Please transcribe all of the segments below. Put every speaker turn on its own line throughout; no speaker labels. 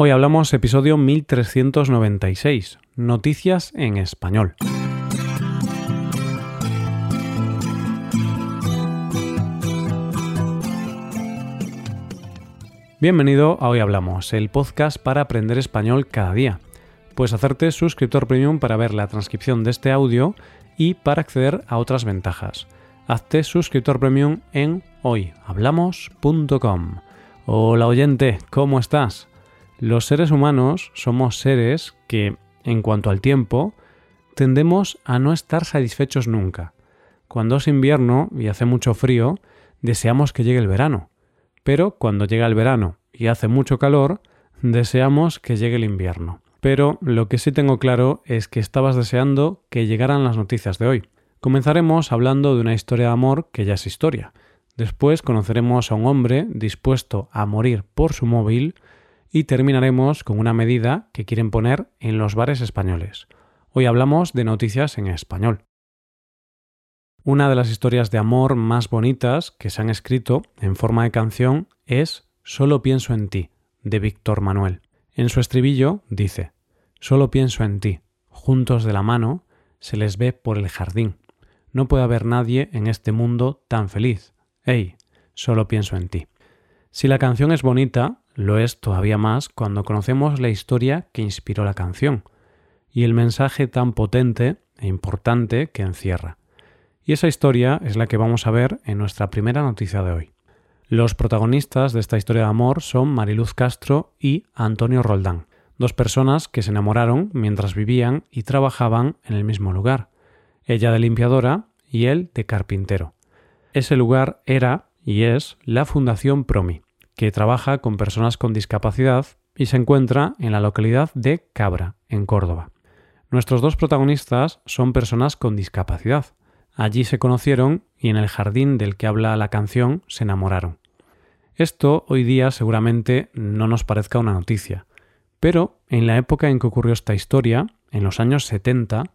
Hoy hablamos episodio 1396, Noticias en Español. Bienvenido a Hoy Hablamos, el podcast para aprender español cada día. Puedes hacerte suscriptor premium para ver la transcripción de este audio y para acceder a otras ventajas. Hazte suscriptor premium en hoyhablamos.com. Hola oyente, ¿cómo estás? Los seres humanos somos seres que, en cuanto al tiempo, tendemos a no estar satisfechos nunca. Cuando es invierno y hace mucho frío, deseamos que llegue el verano. Pero cuando llega el verano y hace mucho calor, deseamos que llegue el invierno. Pero lo que sí tengo claro es que estabas deseando que llegaran las noticias de hoy. Comenzaremos hablando de una historia de amor que ya es historia. Después conoceremos a un hombre dispuesto a morir por su móvil y terminaremos con una medida que quieren poner en los bares españoles. Hoy hablamos de noticias en español. Una de las historias de amor más bonitas que se han escrito en forma de canción es Solo pienso en ti, de Víctor Manuel. En su estribillo dice Solo pienso en ti, juntos de la mano, se les ve por el jardín. No puede haber nadie en este mundo tan feliz. ¡Ey! Solo pienso en ti. Si la canción es bonita, lo es todavía más cuando conocemos la historia que inspiró la canción y el mensaje tan potente e importante que encierra. Y esa historia es la que vamos a ver en nuestra primera noticia de hoy. Los protagonistas de esta historia de amor son Mariluz Castro y Antonio Roldán, dos personas que se enamoraron mientras vivían y trabajaban en el mismo lugar, ella de limpiadora y él de carpintero. Ese lugar era y es la Fundación Promi, que trabaja con personas con discapacidad y se encuentra en la localidad de Cabra, en Córdoba. Nuestros dos protagonistas son personas con discapacidad. Allí se conocieron y en el jardín del que habla la canción se enamoraron. Esto hoy día seguramente no nos parezca una noticia, pero en la época en que ocurrió esta historia, en los años 70,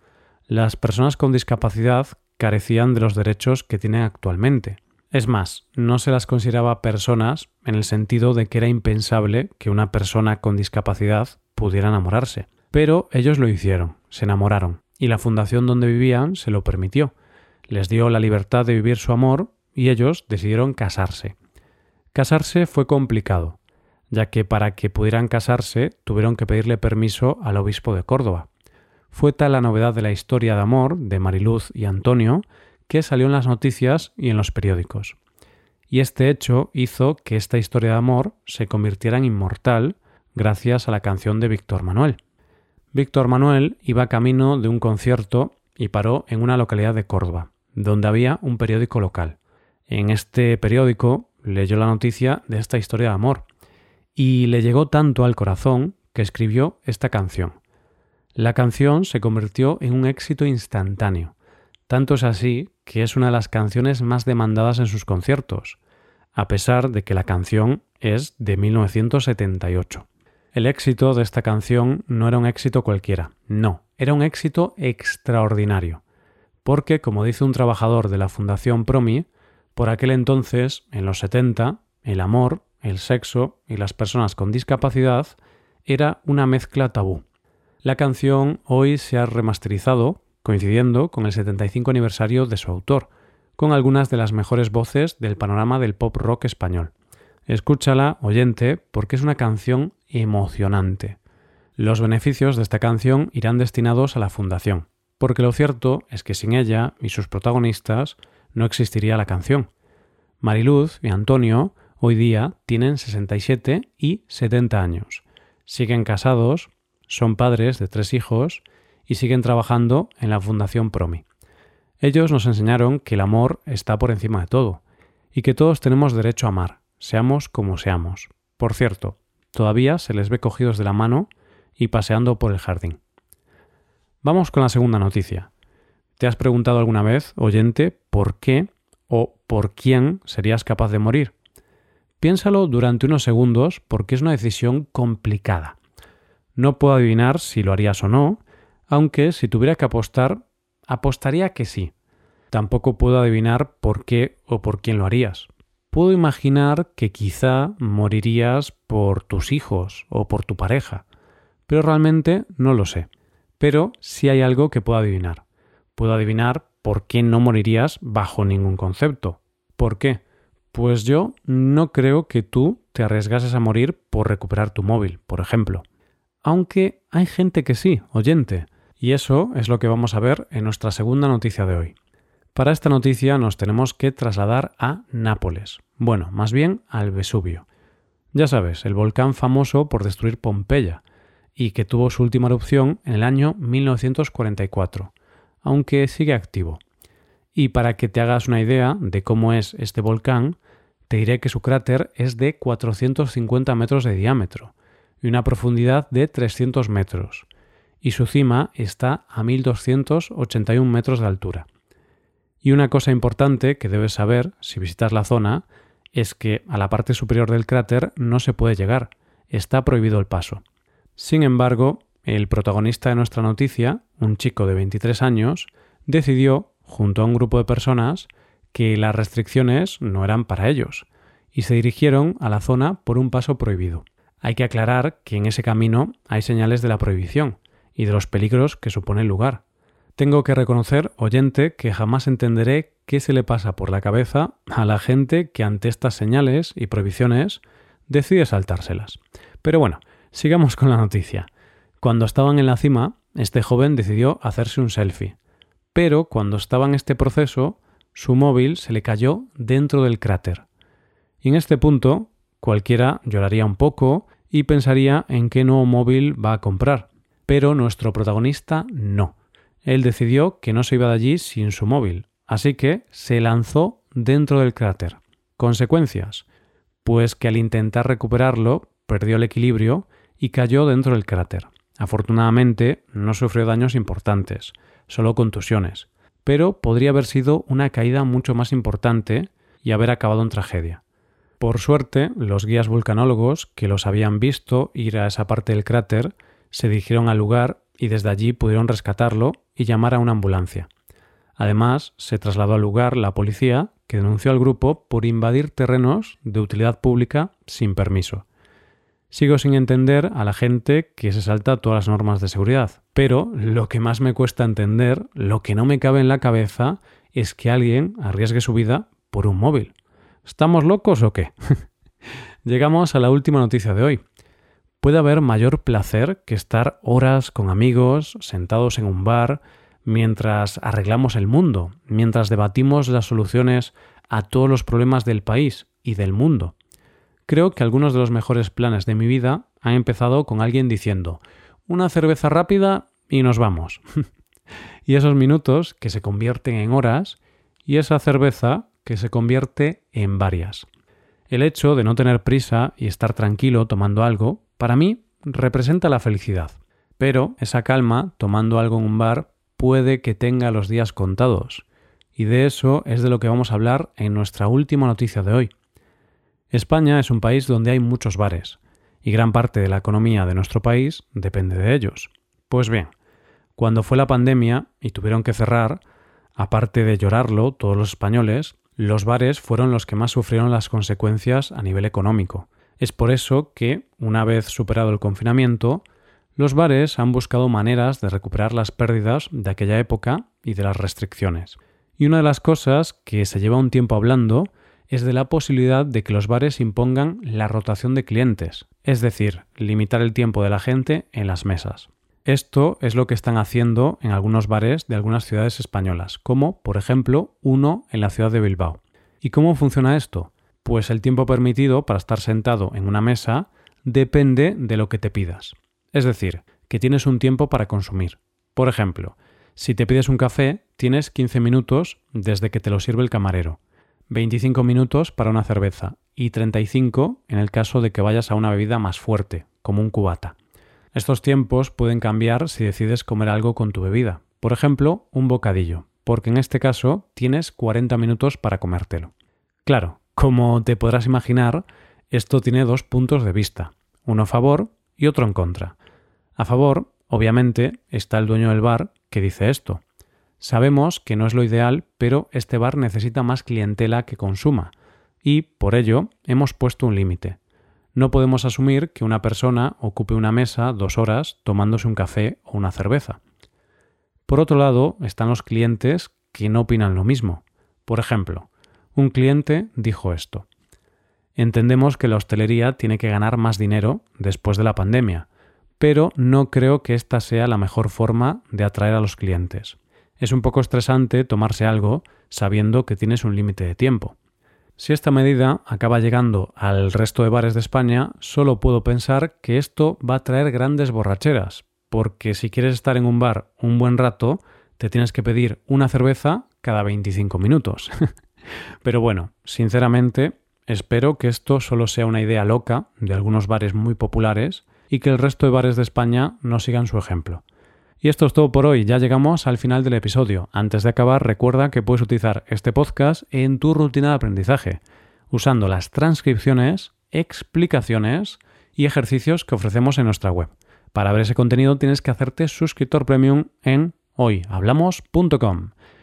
las personas con discapacidad carecían de los derechos que tienen actualmente. Es más, no se las consideraba personas en el sentido de que era impensable que una persona con discapacidad pudiera enamorarse. Pero ellos lo hicieron, se enamoraron, y la fundación donde vivían se lo permitió. Les dio la libertad de vivir su amor y ellos decidieron casarse. Casarse fue complicado, ya que para que pudieran casarse tuvieron que pedirle permiso al obispo de Córdoba. Fue tal la novedad de la historia de amor de Mariluz y Antonio que salió en las noticias y en los periódicos. Y este hecho hizo que esta historia de amor se convirtiera en inmortal gracias a la canción de Víctor Manuel. Víctor Manuel iba camino de un concierto y paró en una localidad de Córdoba, donde había un periódico local. En este periódico leyó la noticia de esta historia de amor y le llegó tanto al corazón que escribió esta canción. La canción se convirtió en un éxito instantáneo tanto es así que es una de las canciones más demandadas en sus conciertos, a pesar de que la canción es de 1978. El éxito de esta canción no era un éxito cualquiera, no, era un éxito extraordinario, porque, como dice un trabajador de la Fundación Promi, por aquel entonces, en los 70, el amor, el sexo y las personas con discapacidad era una mezcla tabú. La canción hoy se ha remasterizado coincidiendo con el 75 aniversario de su autor, con algunas de las mejores voces del panorama del pop rock español. Escúchala, oyente, porque es una canción emocionante. Los beneficios de esta canción irán destinados a la Fundación, porque lo cierto es que sin ella y sus protagonistas no existiría la canción. Mariluz y Antonio hoy día tienen 67 y 70 años. Siguen casados, son padres de tres hijos y siguen trabajando en la Fundación Promi. Ellos nos enseñaron que el amor está por encima de todo y que todos tenemos derecho a amar, seamos como seamos. Por cierto, todavía se les ve cogidos de la mano y paseando por el jardín. Vamos con la segunda noticia. ¿Te has preguntado alguna vez, oyente, por qué o por quién serías capaz de morir? Piénsalo durante unos segundos porque es una decisión complicada. No puedo adivinar si lo harías o no, aunque si tuviera que apostar, apostaría que sí. Tampoco puedo adivinar por qué o por quién lo harías. puedo imaginar que quizá morirías por tus hijos o por tu pareja, pero realmente no lo sé. Pero sí hay algo que puedo adivinar. Puedo adivinar por qué no morirías bajo ningún concepto. ¿Por qué? Pues yo no creo que tú te arriesgases a morir por recuperar tu móvil, por ejemplo. Aunque hay gente que sí, oyente, y eso es lo que vamos a ver en nuestra segunda noticia de hoy. Para esta noticia nos tenemos que trasladar a Nápoles, bueno, más bien al Vesubio. Ya sabes, el volcán famoso por destruir Pompeya, y que tuvo su última erupción en el año 1944, aunque sigue activo. Y para que te hagas una idea de cómo es este volcán, te diré que su cráter es de 450 metros de diámetro y una profundidad de 300 metros, y su cima está a 1281 metros de altura. Y una cosa importante que debes saber si visitas la zona es que a la parte superior del cráter no se puede llegar, está prohibido el paso. Sin embargo, el protagonista de nuestra noticia, un chico de 23 años, decidió junto a un grupo de personas que las restricciones no eran para ellos, y se dirigieron a la zona por un paso prohibido. Hay que aclarar que en ese camino hay señales de la prohibición y de los peligros que supone el lugar. Tengo que reconocer, oyente, que jamás entenderé qué se le pasa por la cabeza a la gente que ante estas señales y prohibiciones decide saltárselas. Pero bueno, sigamos con la noticia. Cuando estaban en la cima, este joven decidió hacerse un selfie pero cuando estaba en este proceso, su móvil se le cayó dentro del cráter. Y en este punto, cualquiera lloraría un poco y pensaría en qué nuevo móvil va a comprar. Pero nuestro protagonista no. Él decidió que no se iba de allí sin su móvil, así que se lanzó dentro del cráter. Consecuencias. Pues que al intentar recuperarlo, perdió el equilibrio y cayó dentro del cráter. Afortunadamente, no sufrió daños importantes, solo contusiones, pero podría haber sido una caída mucho más importante y haber acabado en tragedia. Por suerte, los guías vulcanólogos que los habían visto ir a esa parte del cráter se dirigieron al lugar y desde allí pudieron rescatarlo y llamar a una ambulancia. Además, se trasladó al lugar la policía, que denunció al grupo por invadir terrenos de utilidad pública sin permiso. Sigo sin entender a la gente que se salta todas las normas de seguridad. Pero lo que más me cuesta entender, lo que no me cabe en la cabeza, es que alguien arriesgue su vida por un móvil. ¿Estamos locos o qué? Llegamos a la última noticia de hoy. Puede haber mayor placer que estar horas con amigos, sentados en un bar, mientras arreglamos el mundo, mientras debatimos las soluciones a todos los problemas del país y del mundo. Creo que algunos de los mejores planes de mi vida han empezado con alguien diciendo una cerveza rápida y nos vamos. y esos minutos que se convierten en horas y esa cerveza que se convierte en varias. El hecho de no tener prisa y estar tranquilo tomando algo, para mí, representa la felicidad. Pero esa calma, tomando algo en un bar, puede que tenga los días contados. Y de eso es de lo que vamos a hablar en nuestra última noticia de hoy. España es un país donde hay muchos bares, y gran parte de la economía de nuestro país depende de ellos. Pues bien, cuando fue la pandemia y tuvieron que cerrar, aparte de llorarlo todos los españoles, los bares fueron los que más sufrieron las consecuencias a nivel económico. Es por eso que, una vez superado el confinamiento, los bares han buscado maneras de recuperar las pérdidas de aquella época y de las restricciones. Y una de las cosas que se lleva un tiempo hablando es de la posibilidad de que los bares impongan la rotación de clientes, es decir, limitar el tiempo de la gente en las mesas. Esto es lo que están haciendo en algunos bares de algunas ciudades españolas, como por ejemplo uno en la ciudad de Bilbao. ¿Y cómo funciona esto? Pues el tiempo permitido para estar sentado en una mesa depende de lo que te pidas. Es decir, que tienes un tiempo para consumir. Por ejemplo, si te pides un café, tienes 15 minutos desde que te lo sirve el camarero. 25 minutos para una cerveza y 35 en el caso de que vayas a una bebida más fuerte, como un cubata. Estos tiempos pueden cambiar si decides comer algo con tu bebida, por ejemplo, un bocadillo, porque en este caso tienes 40 minutos para comértelo. Claro, como te podrás imaginar, esto tiene dos puntos de vista, uno a favor y otro en contra. A favor, obviamente, está el dueño del bar que dice esto, Sabemos que no es lo ideal, pero este bar necesita más clientela que consuma, y, por ello, hemos puesto un límite. No podemos asumir que una persona ocupe una mesa dos horas tomándose un café o una cerveza. Por otro lado, están los clientes que no opinan lo mismo. Por ejemplo, un cliente dijo esto. Entendemos que la hostelería tiene que ganar más dinero después de la pandemia, pero no creo que esta sea la mejor forma de atraer a los clientes. Es un poco estresante tomarse algo sabiendo que tienes un límite de tiempo. Si esta medida acaba llegando al resto de bares de España, solo puedo pensar que esto va a traer grandes borracheras, porque si quieres estar en un bar un buen rato, te tienes que pedir una cerveza cada 25 minutos. Pero bueno, sinceramente, espero que esto solo sea una idea loca de algunos bares muy populares y que el resto de bares de España no sigan su ejemplo. Y esto es todo por hoy, ya llegamos al final del episodio. Antes de acabar, recuerda que puedes utilizar este podcast en tu rutina de aprendizaje, usando las transcripciones, explicaciones y ejercicios que ofrecemos en nuestra web. Para ver ese contenido tienes que hacerte suscriptor premium en hoyhablamos.com.